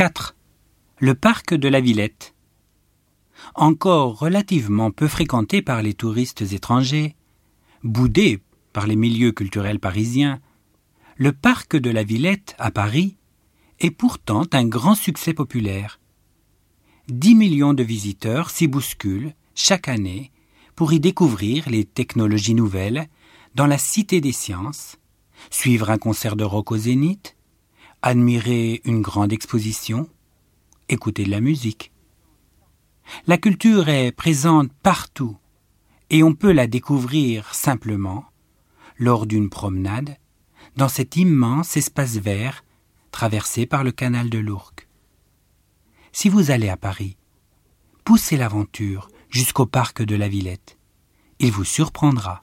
4. Le parc de la Villette. Encore relativement peu fréquenté par les touristes étrangers, boudé par les milieux culturels parisiens, le parc de la Villette à Paris est pourtant un grand succès populaire. 10 millions de visiteurs s'y bousculent chaque année pour y découvrir les technologies nouvelles dans la Cité des Sciences, suivre un concert de rock au Zénith, admirer une grande exposition, écouter de la musique. La culture est présente partout et on peut la découvrir simplement lors d'une promenade dans cet immense espace vert traversé par le canal de l'Ourcq. Si vous allez à Paris, poussez l'aventure jusqu'au parc de la Villette. Il vous surprendra.